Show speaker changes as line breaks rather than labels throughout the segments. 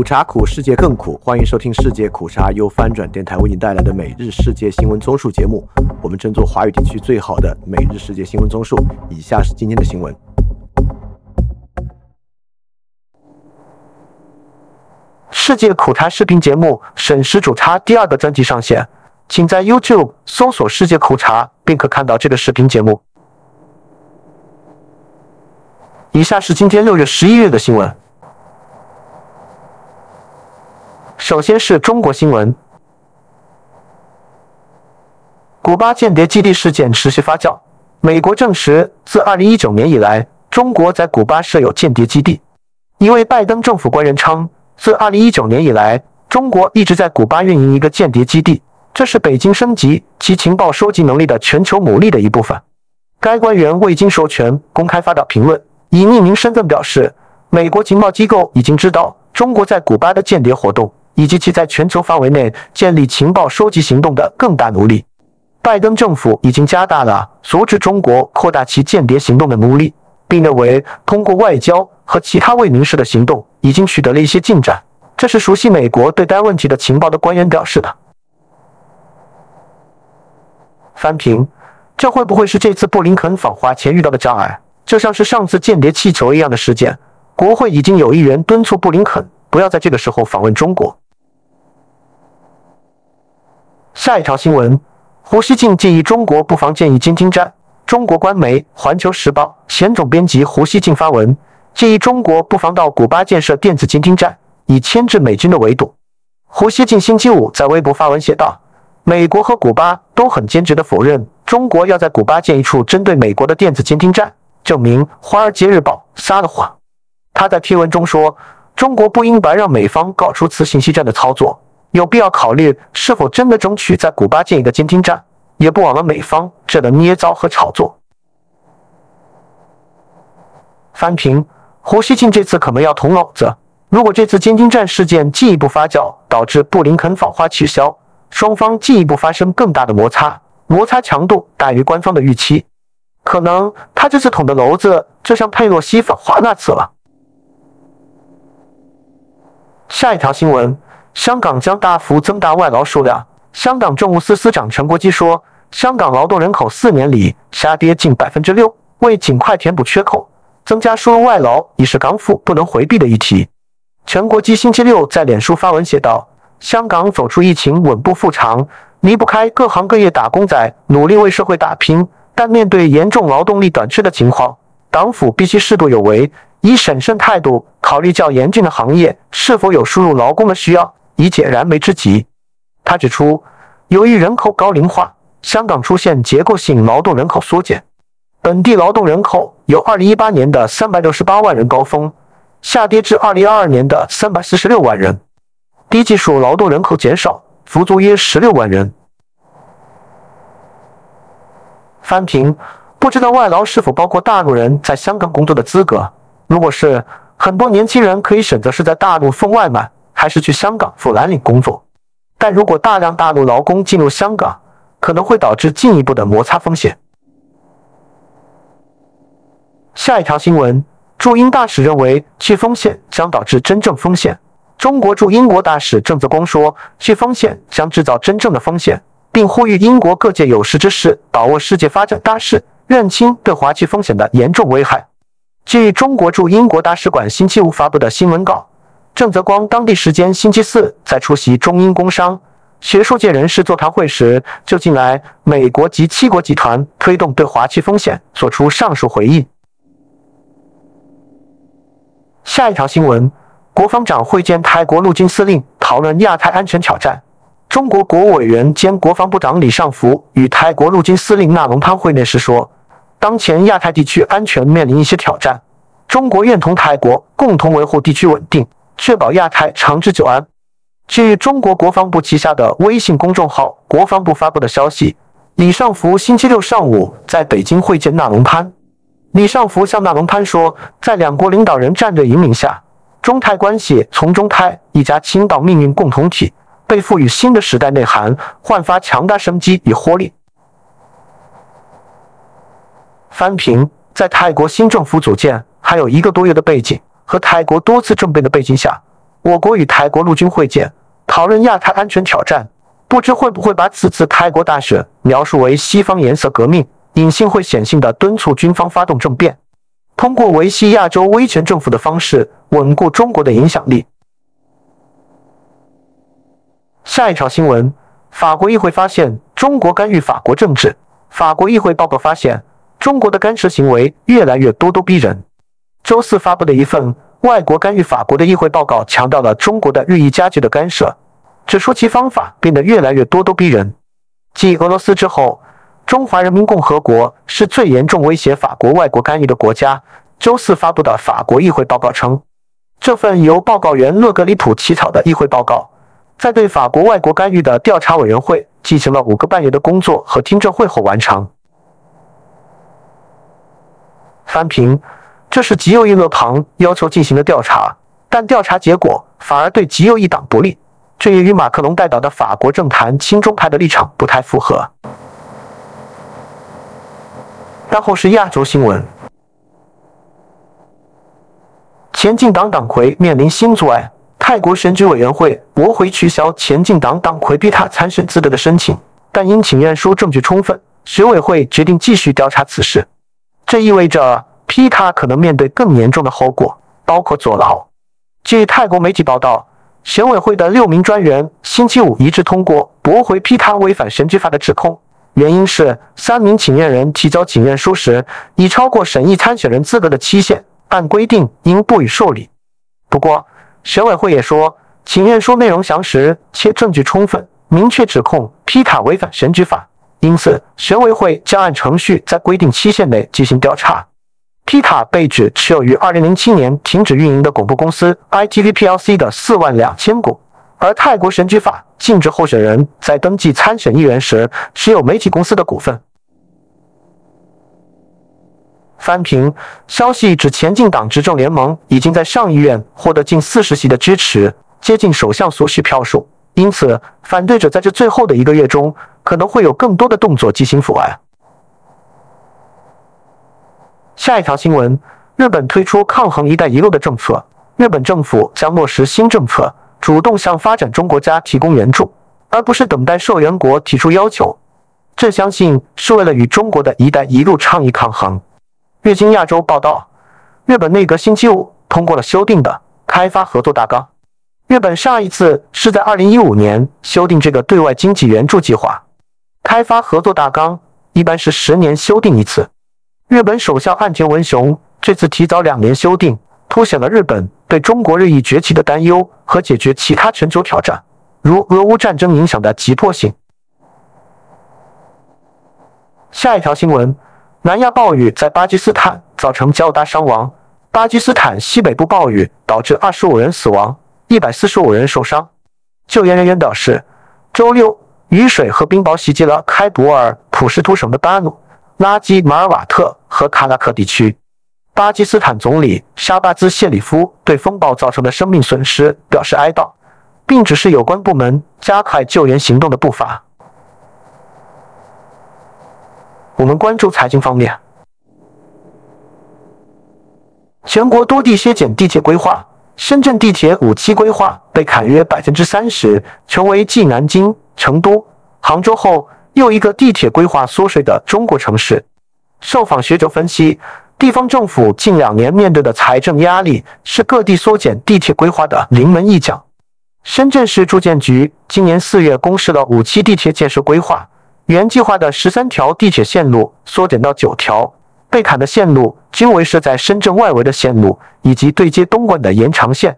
苦茶苦，世界更苦。欢迎收听世界苦茶由翻转电台为您带来的每日世界新闻综述节目。我们争做华语地区最好的每日世界新闻综述。以下是今天的新闻。
世界苦茶视频节目《审时煮茶》第二个专辑上线，请在 YouTube 搜索“世界苦茶”，并可看到这个视频节目。以下是今天六月十一日的新闻。首先是中国新闻：古巴间谍基地事件持续发酵。美国证实，自二零一九年以来，中国在古巴设有间谍基地。一位拜登政府官员称，自二零一九年以来，中国一直在古巴运营一个间谍基地，这是北京升级其情报收集能力的全球努力的一部分。该官员未经授权公开发表评论。以匿名身份表示，美国情报机构已经知道中国在古巴的间谍活动，以及其在全球范围内建立情报收集行动的更大努力。拜登政府已经加大了阻止中国扩大其间谍行动的努力，并认为通过外交和其他未明示的行动已经取得了一些进展。这是熟悉美国对该问题的情报的官员表示的。翻评：这会不会是这次布林肯访华前遇到的障碍？就像是上次间谍气球一样的事件，国会已经有议员敦促布林肯不要在这个时候访问中国。下一条新闻：胡锡进建议中国不妨建一监听站。中国官媒《环球时报》前总编辑胡锡进发文，建议中国不妨到古巴建设电子监听站，以牵制美军的围堵。胡锡进星期五在微博发文写道：“美国和古巴都很坚决地否认中国要在古巴建一处针对美国的电子监听站。”证明《华尔街日报》撒了谎。他在贴文中说：“中国不应白让美方搞出此信息战的操作，有必要考虑是否真的争取在古巴建一个监听站，也不枉了美方这的捏造和炒作。”翻评：胡锡进这次可能要捅娄子。如果这次监听站事件进一步发酵，导致布林肯访华取消，双方进一步发生更大的摩擦，摩擦强度大于官方的预期。可能他这次捅的娄子就像佩洛西访华那次了。下一条新闻：香港将大幅增大外劳数量。香港政务司司长陈国基说，香港劳动人口四年里下跌近百分之六，为尽快填补缺口，增加输入外劳已是港府不能回避的议题。陈国基星期六在脸书发文写道：“香港走出疫情，稳步复常，离不开各行各业打工仔努力为社会打拼。”但面对严重劳动力短缺的情况，港府必须适度有为，以审慎态度考虑较严峻的行业是否有输入劳工的需要，以解燃眉之急。他指出，由于人口高龄化，香港出现结构性劳动人口缩减，本地劳动人口由2018年的368万人高峰，下跌至2022年的346万人，低技术劳动人口减少，足足约16万人。翻评，不知道外劳是否包括大陆人在香港工作的资格？如果是，很多年轻人可以选择是在大陆送外卖，还是去香港赴蓝领工作。但如果大量大陆劳工进入香港，可能会导致进一步的摩擦风险。下一条新闻，驻英大使认为去风险将导致真正风险。中国驻英国大使郑泽光说，去风险将制造真正的风险。并呼吁英国各界有识之士把握世界发展大势，认清对华区风险的严重危害。据中国驻英国大使馆星期五发布的新闻稿，郑泽光当地时间星期四在出席中英工商学术界人士座谈会时，就近来美国及七国集团推动对华区风险作出上述回应。下一条新闻：国防长会见泰国陆军司令，讨论亚太安全挑战。中国国务委员兼国防部长李尚福与泰国陆军司令纳隆潘会面时说：“当前亚太地区安全面临一些挑战，中国愿同泰国共同维护地区稳定，确保亚太长治久安。”据中国国防部旗下的微信公众号“国防部”发布的消息，李尚福星期六上午在北京会见纳隆潘。李尚福向纳隆潘说：“在两国领导人战略引领下，中泰关系从中泰一家亲到命运共同体。”被赋予新的时代内涵，焕发强大生机与活力。翻平在泰国新政府组建还有一个多月的背景和泰国多次政变的背景下，我国与泰国陆军会见，讨论亚太安全挑战。不知会不会把此次泰国大选描述为西方颜色革命，隐性会显性的敦促军方发动政变，通过维系亚洲威权政府的方式稳固中国的影响力。下一条新闻：法国议会发现中国干预法国政治。法国议会报告发现，中国的干涉行为越来越咄咄逼人。周四发布的一份外国干预法国的议会报告强调了中国的日益加剧的干涉。指出其方法变得越来越咄咄逼人。继俄罗斯之后，中华人民共和国是最严重威胁法国外国干预的国家。周四发布的法国议会报告称，这份由报告员勒格里普起草的议会报告，在对法国外国干预的调查委员会进行了五个半月的工作和听证会后完成。翻评：这是极右翼勒庞要求进行的调查，但调查结果反而对极右翼党不利。这也与马克龙代表的法国政坛亲中派的立场不太符合。然后是亚洲新闻：前进党党魁面临新阻碍，泰国选举委员会驳回取消前进党党魁皮塔参选资格的申请，但因请愿书证据充分，选委会决定继续调查此事。这意味着皮塔可能面对更严重的后果，包括坐牢。据泰国媒体报道。选委会的六名专员星期五一致通过驳回批他违反选举法的指控，原因是三名请愿人提交请愿书时已超过审议参选人资格的期限，按规定应不予受理。不过，选委会也说，请愿书内容详实且证据充分，明确指控皮卡违反选举法，因此选委会将按程序在规定期限内进行调查。皮卡被指持有于2007年停止运营的广播公司 ITV PLC 的4万两千股，而泰国选举法禁止候选人在登记参选议员时持有媒体公司的股份。翻评消息指，前进党执政联盟已经在上议院获得近四十席的支持，接近首相所需票数，因此反对者在这最后的一个月中可能会有更多的动作进行阻碍。下一条新闻：日本推出抗衡“一带一路”的政策。日本政府将落实新政策，主动向发展中国家提供援助，而不是等待受援国提出要求。这相信是为了与中国的一带一路倡议抗衡。日经亚洲报道，日本内阁星期五通过了修订的开发合作大纲。日本上一次是在2015年修订这个对外经济援助计划。开发合作大纲一般是十年修订一次。日本首相岸田文雄这次提早两年修订，凸显了日本对中国日益崛起的担忧和解决其他全球挑战，如俄乌战争影响的急迫性。下一条新闻：南亚暴雨在巴基斯坦造成较大伤亡。巴基斯坦西北部暴雨导致二十五人死亡，一百四十五人受伤。救援人员表示，周六雨水和冰雹袭击了开伯尔普什图省的巴努。拉基马尔瓦特和卡拉克地区，巴基斯坦总理沙巴兹谢里夫对风暴造成的生命损失表示哀悼，并指示有关部门加快救援行动的步伐。我们关注财经方面，全国多地削减地铁规划，深圳地铁五期规划被砍约百分之三十，成为继南京、成都、杭州后。又一个地铁规划缩水的中国城市，受访学者分析，地方政府近两年面对的财政压力是各地缩减地铁规划的临门一脚。深圳市住建局今年四月公示了五期地铁建设规划，原计划的十三条地铁线路缩减到九条，被砍的线路均为设在深圳外围的线路以及对接东莞的延长线。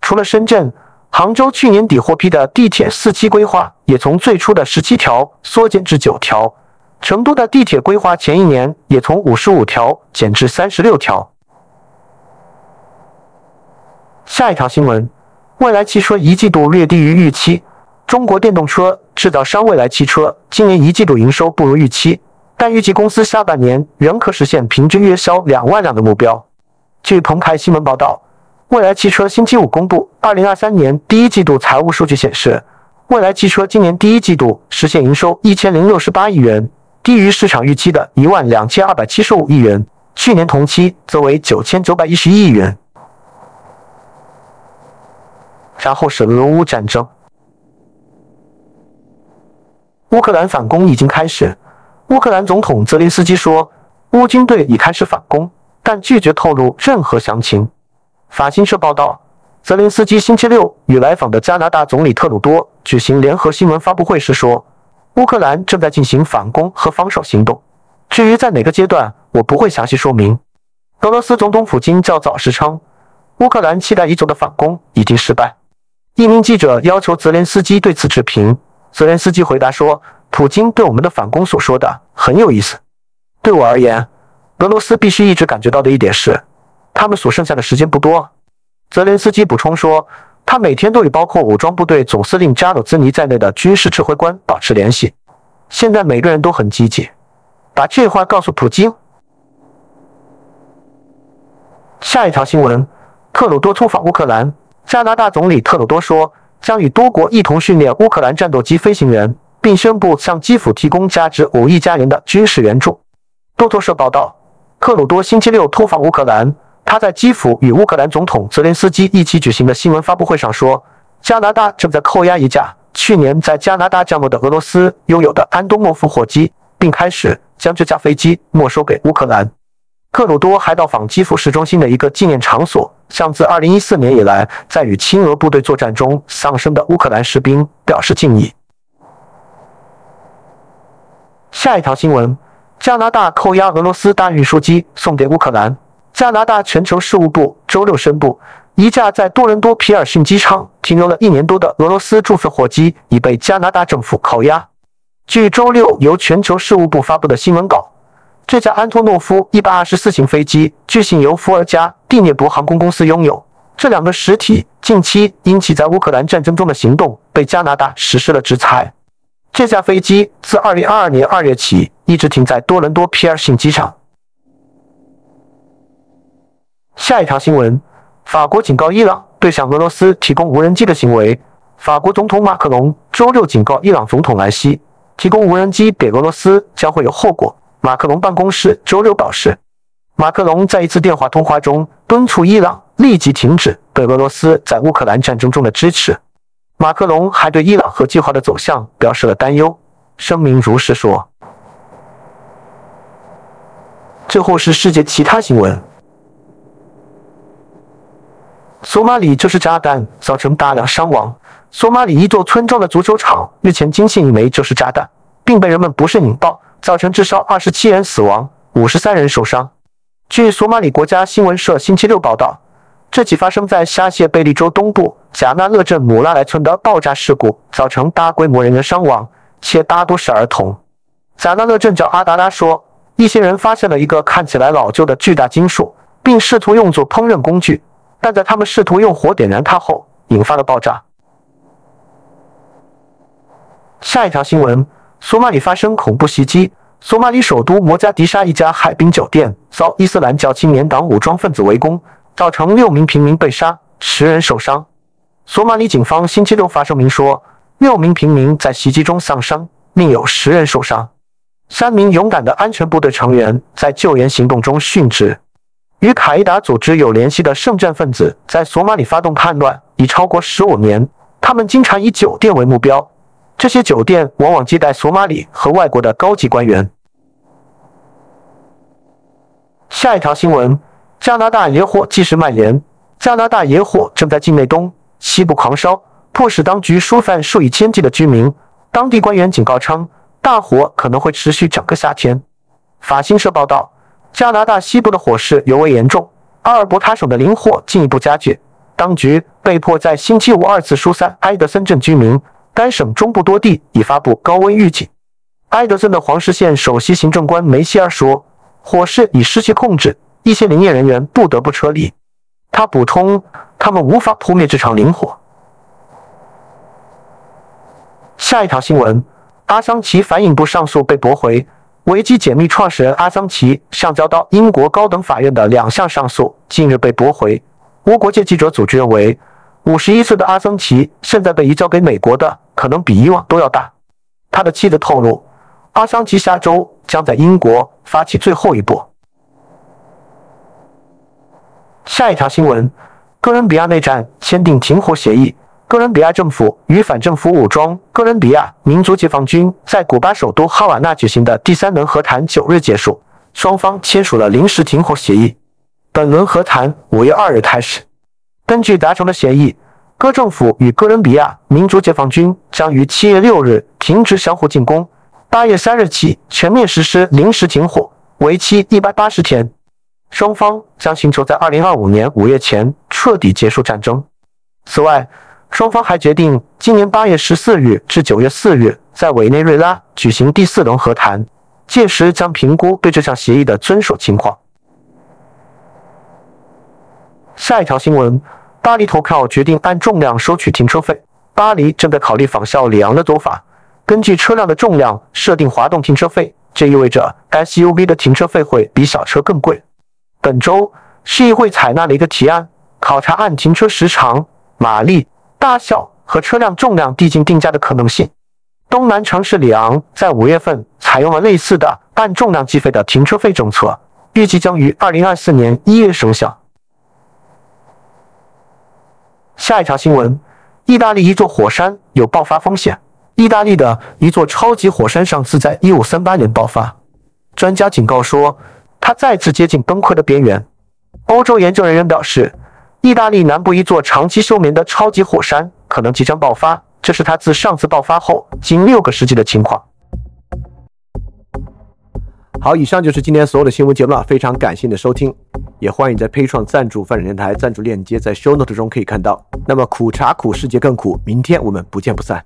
除了深圳。杭州去年底获批的地铁四期规划也从最初的十七条缩减至九条，成都的地铁规划前一年也从五十五条减至三十六条。下一条新闻：蔚来汽车一季度略低于预期。中国电动车制造商蔚来汽车今年一季度营收不如预期，但预计公司下半年仍可实现平均月销两万辆的目标。据澎湃新闻报道。蔚来汽车星期五公布二零二三年第一季度财务数据显示，蔚来汽车今年第一季度实现营收一千零六十八亿元，低于市场预期的一万两千二百七十五亿元，去年同期则为九千九百一十一亿元。然后是俄乌战争。乌克兰反攻已经开始，乌克兰总统泽连斯基说，乌军队已开始反攻，但拒绝透露任何详情。法新社报道，泽连斯基星期六与来访的加拿大总理特鲁多举行联合新闻发布会时说，乌克兰正在进行反攻和防守行动，至于在哪个阶段，我不会详细说明。俄罗斯总统普京较早时称，乌克兰期待已久的反攻已经失败。一名记者要求泽连斯基对此持平，泽连斯基回答说：“普京对我们的反攻所说的很有意思。对我而言，俄罗斯必须一直感觉到的一点是，他们所剩下的时间不多。”泽连斯基补充说，他每天都与包括武装部队总司令扎鲁兹尼在内的军事指挥官保持联系。现在每个人都很积极，把这话告诉普京。下一条新闻：特鲁多出访乌克兰。加拿大总理特鲁多说，将与多国一同训练乌克兰战斗机飞行员，并宣布向基辅提供价值五亿加元的军事援助。路透社报道，特鲁多星期六突访乌克兰。他在基辅与乌克兰总统泽连斯基一起举行的新闻发布会上说，加拿大正在扣押一架去年在加拿大降落的俄罗斯拥有的安东诺夫货机，并开始将这架飞机没收给乌克兰。克鲁多还到访基辅市中心的一个纪念场所，向自2014年以来在与亲俄部队作战中丧生的乌克兰士兵表示敬意。下一条新闻：加拿大扣押俄罗斯大运输机送给乌克兰。加拿大全球事务部周六宣布，一架在多伦多皮尔逊机场停留了一年多的俄罗斯注册火机已被加拿大政府扣押。据周六由全球事务部发布的新闻稿。这架安托诺夫一百二十四型飞机据信由伏尔加蒂涅博航空公司拥有。这两个实体近期因其在乌克兰战争中的行动被加拿大实施了制裁。这架飞机自二零二二年二月起一直停在多伦多皮尔逊机场。下一条新闻：法国警告伊朗对向俄罗斯提供无人机的行为。法国总统马克龙周六警告伊朗总统莱西，提供无人机给俄罗斯将会有后果。马克龙办公室周六表示，马克龙在一次电话通话中敦促伊朗立即停止对俄罗斯在乌克兰战争中的支持。马克龙还对伊朗核计划的走向表示了担忧。声明如实说。最后是世界其他新闻：索马里就是炸弹造成大量伤亡。索马里一座村庄的足球场日前惊现一枚就是炸弹，并被人们不慎引爆。造成至少二十七人死亡，五十三人受伤。据索马里国家新闻社星期六报道，这起发生在沙谢贝利州东部贾纳勒镇姆拉莱村的爆炸事故造成大规模人员伤亡，且大多是儿童。贾纳勒镇长阿达拉说，一些人发现了一个看起来老旧的巨大金属，并试图用作烹饪工具，但在他们试图用火点燃它后，引发了爆炸。下一条新闻。索马里发生恐怖袭击。索马里首都摩加迪沙一家海滨酒店遭伊斯兰教青年党武装分子围攻，造成六名平民被杀，十人受伤。索马里警方星期六发声明说，六名平民在袭击中丧生，另有十人受伤。三名勇敢的安全部队成员在救援行动中殉职。与卡伊达组织有联系的圣战分子在索马里发动叛乱已超过十五年，他们经常以酒店为目标。这些酒店往往接待索马里和外国的高级官员。下一条新闻：加拿大野火继续蔓延。加拿大野火正在境内东西部狂烧，迫使当局疏散数以千计的居民。当地官员警告称，大火可能会持续整个夏天。法新社报道，加拿大西部的火势尤为严重，阿尔伯塔省的林火进一步加剧，当局被迫在星期五二次疏散埃德森镇居民。该省中部多地已发布高温预警。埃德森的黄石县首席行政官梅希尔说：“火势已失去控制，一些林业人员不得不撤离。”他补充：“他们无法扑灭这场林火。”下一条新闻：阿桑奇反引渡上诉被驳回。维基解密创始人阿桑奇上交到英国高等法院的两项上诉近日被驳回。无国界记者组织认为，五十一岁的阿桑奇现在被移交给美国的。可能比以往都要大。他的妻子透露，阿桑奇下周将在英国发起最后一波。下一条新闻：哥伦比亚内战签订停火协议。哥伦比亚政府与反政府武装哥伦比亚民族解放军在古巴首都哈瓦那举行的第三轮和谈九日结束，双方签署了临时停火协议。本轮和谈五月二日开始。根据达成的协议，哥政府与哥伦比亚民族解放军将于七月六日停止相互进攻，八月三日起全面实施临时停火，为期一百八十天。双方将寻求在二零二五年五月前彻底结束战争。此外，双方还决定今年八月十四日至九月四日在委内瑞拉举行第四轮和谈，届时将评估对这项协议的遵守情况。下一条新闻：巴黎投票决定按重量收取停车费。巴黎正在考虑仿效里昂的做法，根据车辆的重量设定滑动停车费。这意味着 SUV 的停车费会比小车更贵。本周，市议会采纳了一个提案，考察按停车时长、马力、大小和车辆重量递进定价的可能性。东南城市里昂在五月份采用了类似的按重量计费的停车费政策，预计将于二零二四年一月生效。下一条新闻：意大利一座火山有爆发风险。意大利的一座超级火山上次在1538年爆发，专家警告说，它再次接近崩溃的边缘。欧洲研究人员表示，意大利南部一座长期休眠的超级火山可能即将爆发，这是它自上次爆发后近六个世纪的情况。
好，以上就是今天所有的新闻节目了，非常感谢你的收听。也欢迎在配创赞助范展电台赞助链接，在 Show Note 中可以看到。那么苦茶苦，世界更苦，明天我们不见不散。